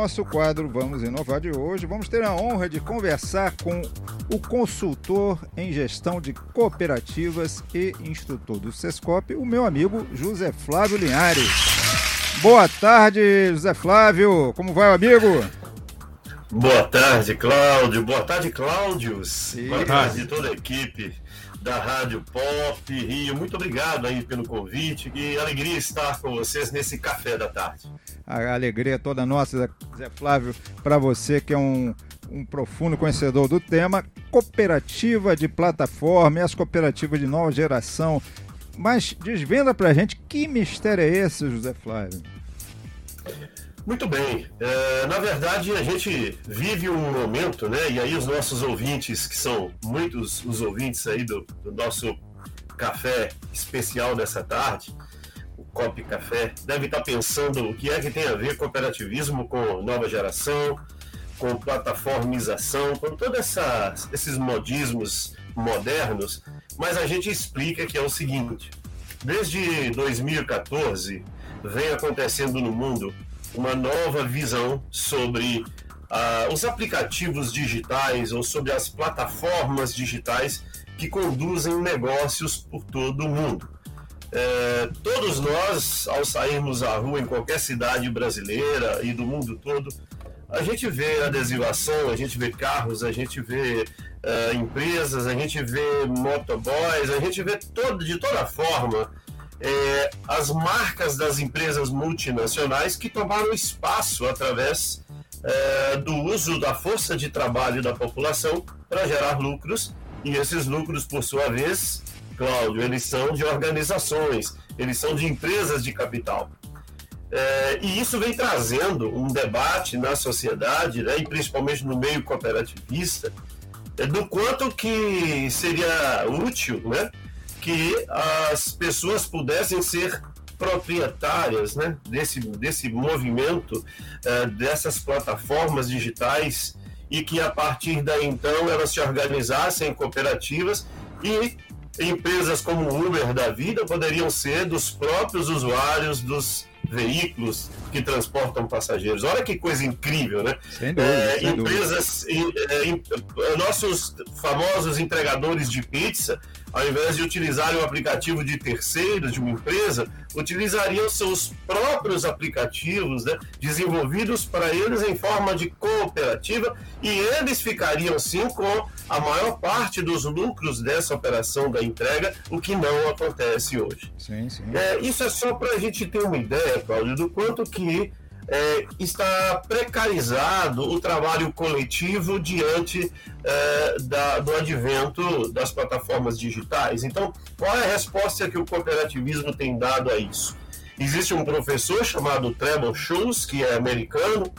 Nosso quadro Vamos Inovar de hoje, vamos ter a honra de conversar com o consultor em gestão de cooperativas e instrutor do SESCOP, o meu amigo José Flávio Linhares. Boa tarde, José Flávio. Como vai, amigo? Boa tarde, Cláudio. Boa tarde, Cláudios. Boa tarde, toda a equipe da Rádio Pop Rio. Muito obrigado aí pelo convite. Que alegria estar com vocês nesse café da tarde. A alegria é toda nossa, Zé Flávio, para você que é um, um profundo conhecedor do tema, cooperativa de plataforma e as cooperativas de nova geração. Mas desvenda para a gente que mistério é esse, José Flávio? Muito bem. É, na verdade, a gente vive um momento, né? E aí os nossos ouvintes, que são muitos os ouvintes aí do, do nosso café especial dessa tarde, o Cop Café, deve estar pensando o que é que tem a ver cooperativismo com nova geração, com plataformização, com todos esses modismos modernos, mas a gente explica que é o seguinte: desde 2014 vem acontecendo no mundo uma nova visão sobre uh, os aplicativos digitais ou sobre as plataformas digitais que conduzem negócios por todo o mundo. É, todos nós, ao sairmos à rua em qualquer cidade brasileira e do mundo todo, a gente vê adesivação, a gente vê carros, a gente vê uh, empresas, a gente vê motoboys, a gente vê todo, de toda forma é, as marcas das empresas multinacionais que tomaram espaço através é, do uso da força de trabalho da população para gerar lucros, e esses lucros, por sua vez, Cláudio, eles são de organizações, eles são de empresas de capital. É, e isso vem trazendo um debate na sociedade, né, e principalmente no meio cooperativista, é, do quanto que seria útil né, que as pessoas pudessem ser proprietárias né, desse, desse movimento, uh, dessas plataformas digitais, e que a partir daí então elas se organizassem em cooperativas e empresas como o Uber da vida poderiam ser dos próprios usuários dos veículos que transportam passageiros. Olha que coisa incrível, né? Sem dúvida, é, sem empresas, dúvida. É, nossos famosos entregadores de pizza ao invés de utilizarem o aplicativo de terceiros, de uma empresa, utilizariam seus próprios aplicativos né, desenvolvidos para eles em forma de cooperativa e eles ficariam sim com a maior parte dos lucros dessa operação da entrega, o que não acontece hoje. Sim, sim. É, isso é só para a gente ter uma ideia, Cláudio, do quanto que é, está precarizado o trabalho coletivo diante é, da, do advento das plataformas digitais. Então, qual é a resposta que o cooperativismo tem dado a isso? Existe um professor chamado Trevor Schultz, que é americano,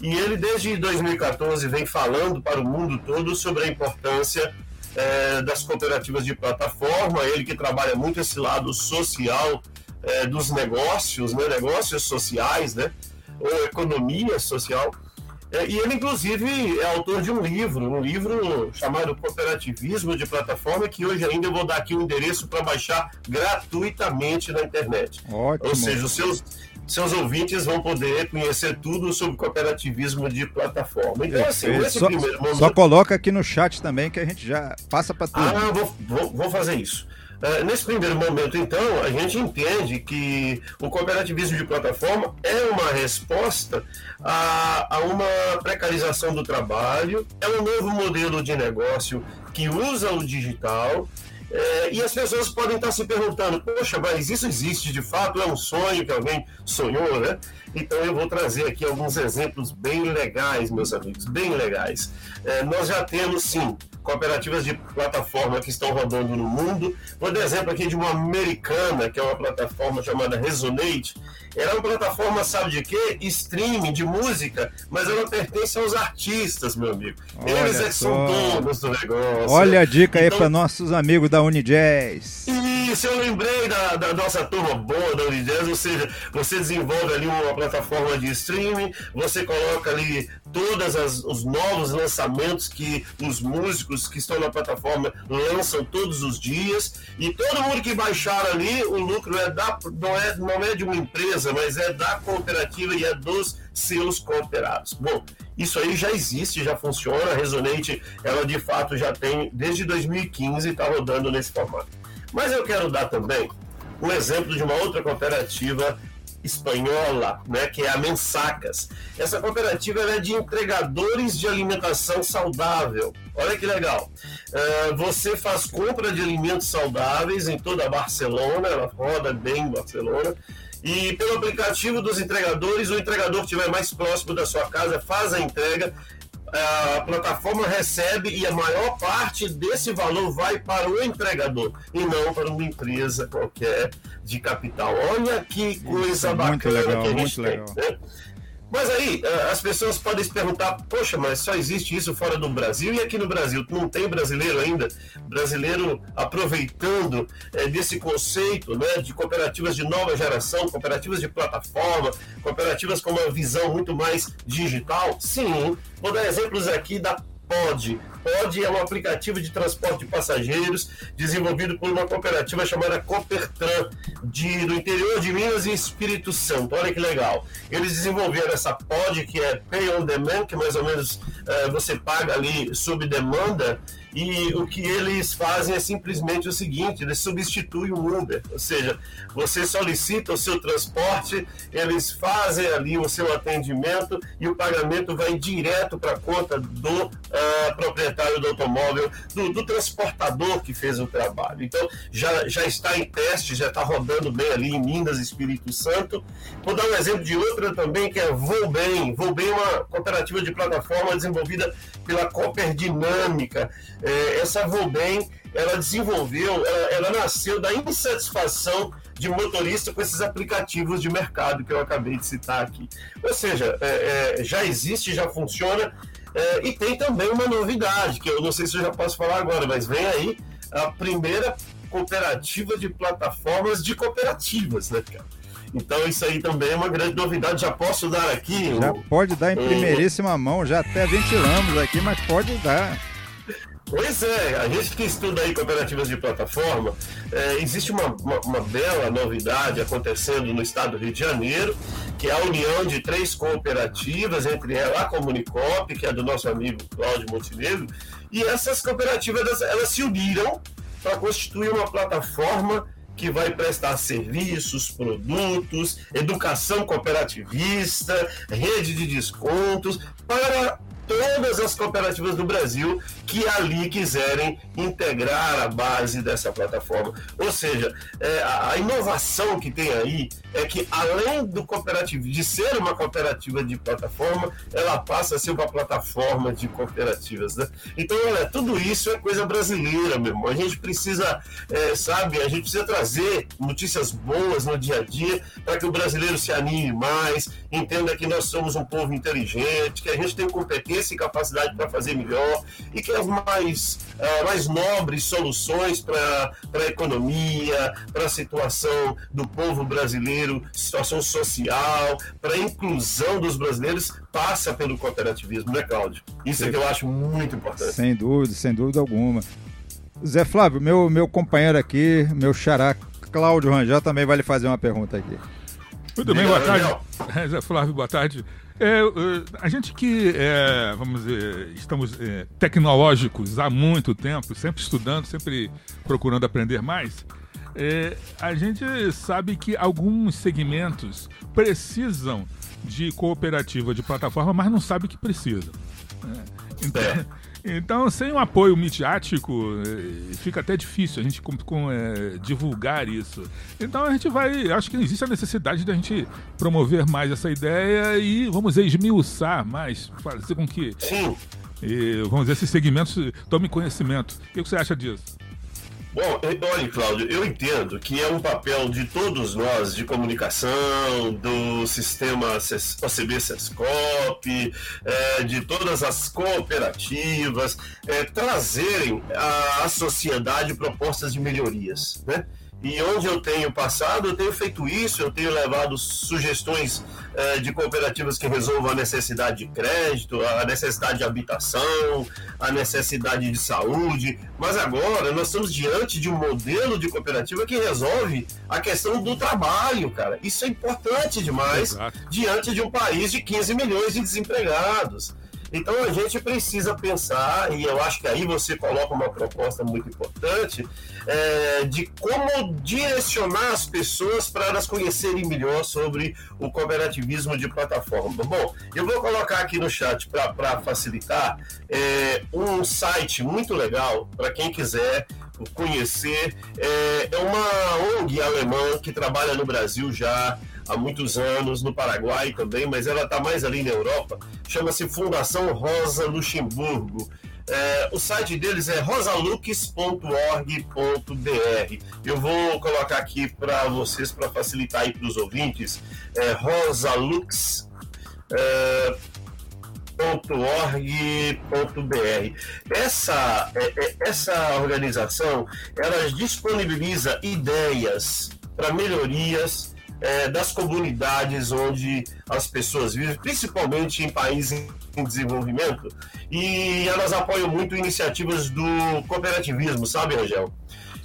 e ele desde 2014 vem falando para o mundo todo sobre a importância é, das cooperativas de plataforma, ele que trabalha muito esse lado social é, dos negócios, né, negócios sociais, né, ou economia social. É, e ele, inclusive, é autor de um livro, um livro chamado Cooperativismo de Plataforma, que hoje ainda eu vou dar aqui o um endereço para baixar gratuitamente na internet. Ótimo. Ou seja, os seus, seus ouvintes vão poder conhecer tudo sobre cooperativismo de plataforma. Então, assim, só, momento... só coloca aqui no chat também que a gente já passa para tudo. Ah, vou, vou, vou fazer isso. É, nesse primeiro momento, então, a gente entende que o cooperativismo de plataforma é uma resposta a, a uma precarização do trabalho, é um novo modelo de negócio que usa o digital é, e as pessoas podem estar se perguntando: poxa, mas isso existe de fato? É um sonho que alguém sonhou, né? Então eu vou trazer aqui alguns exemplos bem legais, meus amigos, bem legais. É, nós já temos sim cooperativas de plataforma que estão rodando no mundo. Vou dar exemplo aqui de uma americana, que é uma plataforma chamada Resonate. Ela é uma plataforma, sabe de quê? Streaming de música, mas ela pertence aos artistas, meu amigo. Olha Eles é que são donos do negócio. Olha a dica então, aí para nossos amigos da Unijazz. Isso, eu lembrei da, da nossa turma boa da Unijazz, ou seja, você desenvolve ali uma plataforma de streaming, você coloca ali todos os novos lançamentos que os músicos que estão na plataforma lançam todos os dias e todo mundo que baixar ali, o lucro é da, não, é, não é de uma empresa, mas é da cooperativa e é dos seus cooperados. Bom, isso aí já existe, já funciona, a Resonate, ela de fato já tem desde 2015 está rodando nesse formato. Mas eu quero dar também um exemplo de uma outra cooperativa espanhola, né, que é a Mensacas. Essa cooperativa é de entregadores de alimentação saudável. Olha que legal. Uh, você faz compra de alimentos saudáveis em toda a Barcelona, ela roda bem em Barcelona. E pelo aplicativo dos entregadores, o entregador que estiver mais próximo da sua casa faz a entrega a plataforma recebe e a maior parte desse valor vai para o entregador e não para uma empresa qualquer de capital. Olha que coisa Isso, bacana muito legal, que a gente muito tem. Legal. Né? Mas aí, eh, as pessoas podem se perguntar: poxa, mas só existe isso fora do Brasil e aqui no Brasil não tem brasileiro ainda? Brasileiro aproveitando é, desse conceito né, de cooperativas de nova geração, cooperativas de plataforma, cooperativas com uma visão muito mais digital? Sim, vou dar exemplos aqui da Pod. Pod é um aplicativo de transporte de passageiros desenvolvido por uma cooperativa chamada Coopertran, de, do interior de Minas e Espírito Santo. Olha que legal. Eles desenvolveram essa Pod, que é Pay on Demand, que mais ou menos é, você paga ali sob demanda e o que eles fazem é simplesmente o seguinte: eles substituem o Uber, ou seja, você solicita o seu transporte, eles fazem ali o seu atendimento e o pagamento vai direto para a conta do uh, proprietário do automóvel, do, do, transportador que fez o trabalho. Então já, já está em teste, já está rodando bem ali em Minas, Espírito Santo. Vou dar um exemplo de outra também que é Volbem. Volbem é uma cooperativa de plataforma desenvolvida pela Cooper Dinâmica é, essa Volbem, ela desenvolveu, ela, ela nasceu da insatisfação de motorista com esses aplicativos de mercado que eu acabei de citar aqui. Ou seja, é, é, já existe, já funciona, é, e tem também uma novidade, que eu não sei se eu já posso falar agora, mas vem aí a primeira cooperativa de plataformas de cooperativas, né, cara? Então isso aí também é uma grande novidade. Já posso dar aqui? Já pode dar em primeiríssima mão, já até ventilamos aqui, mas pode dar. Pois é, a gente que estuda aí cooperativas de plataforma, é, existe uma, uma, uma, bela novidade acontecendo no estado do Rio de Janeiro, que é a união de três cooperativas, entre ela a Comunicop, que é do nosso amigo Cláudio Montenegro, e essas cooperativas elas se uniram para constituir uma plataforma que vai prestar serviços, produtos, educação cooperativista, rede de descontos para todas as cooperativas do Brasil que ali quiserem integrar a base dessa plataforma. Ou seja, é, a inovação que tem aí é que além do cooperativo de ser uma cooperativa de plataforma, ela passa a ser uma plataforma de cooperativas, né? Então, olha, tudo isso é coisa brasileira, meu irmão. A gente precisa, é, sabe, a gente precisa trazer notícias boas no dia a dia para que o brasileiro se anime mais, entenda que nós somos um povo inteligente, que a gente tem competência e capacidade para fazer melhor e que as mais, uh, mais nobres soluções para a economia, para a situação do povo brasileiro, situação social, para a inclusão dos brasileiros, passa pelo cooperativismo, né, Cláudio? Isso é que eu acho muito importante. Sem dúvida, sem dúvida alguma. Zé Flávio, meu, meu companheiro aqui, meu xará, Cláudio Rangel, também vai lhe fazer uma pergunta aqui. Muito bem, boa tarde. Zé Flávio, boa tarde. É, a gente que, é, vamos dizer, estamos é, tecnológicos há muito tempo, sempre estudando, sempre procurando aprender mais, é, a gente sabe que alguns segmentos precisam de cooperativa de plataforma, mas não sabe que precisam. Né? Então, é. Então, sem o apoio midiático, eh, fica até difícil a gente com, com, é, divulgar isso. Então, a gente vai. Acho que existe a necessidade de a gente promover mais essa ideia e, vamos dizer, esmiuçar mais, fazer com que. Sim. E, vamos dizer, esses segmentos tomem conhecimento. O que você acha disso? Bom, olha, Cláudio, eu entendo que é um papel de todos nós de comunicação, do sistema OCB SESCOP, é, de todas as cooperativas, é, trazerem à sociedade propostas de melhorias, né? E onde eu tenho passado, eu tenho feito isso, eu tenho levado sugestões eh, de cooperativas que resolvam a necessidade de crédito, a necessidade de habitação, a necessidade de saúde. Mas agora nós estamos diante de um modelo de cooperativa que resolve a questão do trabalho, cara. Isso é importante demais Exato. diante de um país de 15 milhões de desempregados. Então a gente precisa pensar, e eu acho que aí você coloca uma proposta muito importante, é, de como direcionar as pessoas para elas conhecerem melhor sobre o cooperativismo de plataforma. Bom, eu vou colocar aqui no chat para facilitar é, um site muito legal para quem quiser conhecer. É, é uma ONG alemã que trabalha no Brasil já há muitos anos, no Paraguai também, mas ela está mais ali na Europa. Chama-se Fundação Rosa Luxemburgo. É, o site deles é rosalux.org.br. Eu vou colocar aqui para vocês, para facilitar aí para os ouvintes, é, rosalux. É, .org.br. Essa, é, é, essa organização ela disponibiliza ideias para melhorias é, das comunidades onde as pessoas vivem, principalmente em países em desenvolvimento, e elas apoiam muito iniciativas do cooperativismo, sabe, Angel?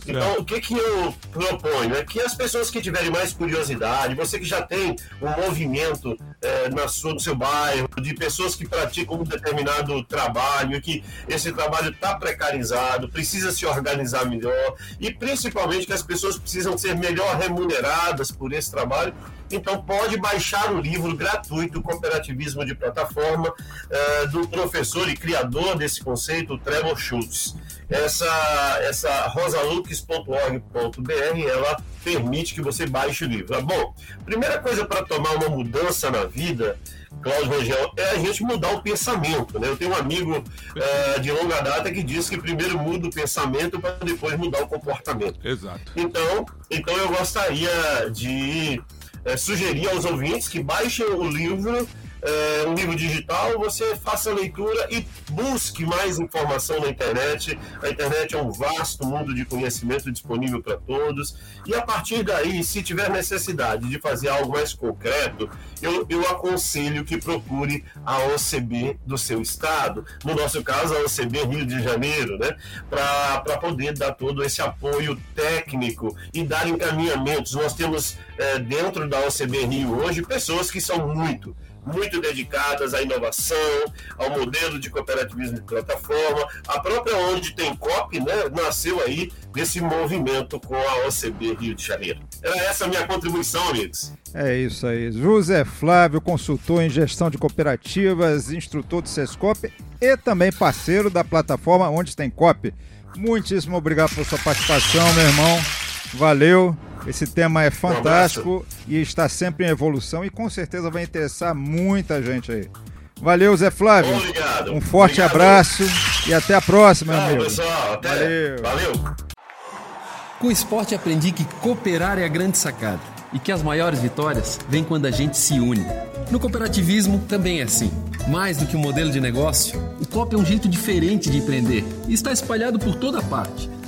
Então, o que, que eu proponho? É que as pessoas que tiverem mais curiosidade, você que já tem um movimento é, na sua, no seu bairro, de pessoas que praticam um determinado trabalho, que esse trabalho está precarizado, precisa se organizar melhor, e principalmente que as pessoas precisam ser melhor remuneradas por esse trabalho, então pode baixar o livro gratuito Cooperativismo de Plataforma uh, do professor e criador desse conceito, Trevor Schultz. Essa, essa rosalux.org.br ela permite que você baixe o livro. Bom, primeira coisa para tomar uma mudança na vida, Cláudio Rangel, é a gente mudar o pensamento. Né? Eu tenho um amigo uh, de longa data que diz que primeiro muda o pensamento para depois mudar o comportamento. Exato. Então, então eu gostaria de é, sugerir aos ouvintes que baixem o livro é, um livro digital, você faça a leitura e busque mais informação na internet. A internet é um vasto mundo de conhecimento disponível para todos. E a partir daí, se tiver necessidade de fazer algo mais concreto, eu, eu aconselho que procure a OCB do seu estado, no nosso caso, a OCB Rio de Janeiro, né? para poder dar todo esse apoio técnico e dar encaminhamentos. Nós temos é, dentro da OCB Rio hoje pessoas que são muito muito dedicadas à inovação, ao modelo de cooperativismo de plataforma. A própria Onde Tem COP né, nasceu aí desse movimento com a OCB Rio de Janeiro. Era essa a minha contribuição, amigos. É isso aí. José Flávio, consultor em gestão de cooperativas, instrutor do SESCOP e também parceiro da plataforma Onde Tem COP. Muitíssimo obrigado por sua participação, meu irmão. Valeu. Esse tema é fantástico um e está sempre em evolução e com certeza vai interessar muita gente aí. Valeu, Zé Flávio. Obrigado. Um forte Obrigado. abraço e até a próxima, Tchau, amigo. pessoal. Até. Valeu. Valeu. Com o esporte aprendi que cooperar é a grande sacada e que as maiores vitórias vêm quando a gente se une. No cooperativismo também é assim. Mais do que um modelo de negócio, o COP é um jeito diferente de empreender e está espalhado por toda parte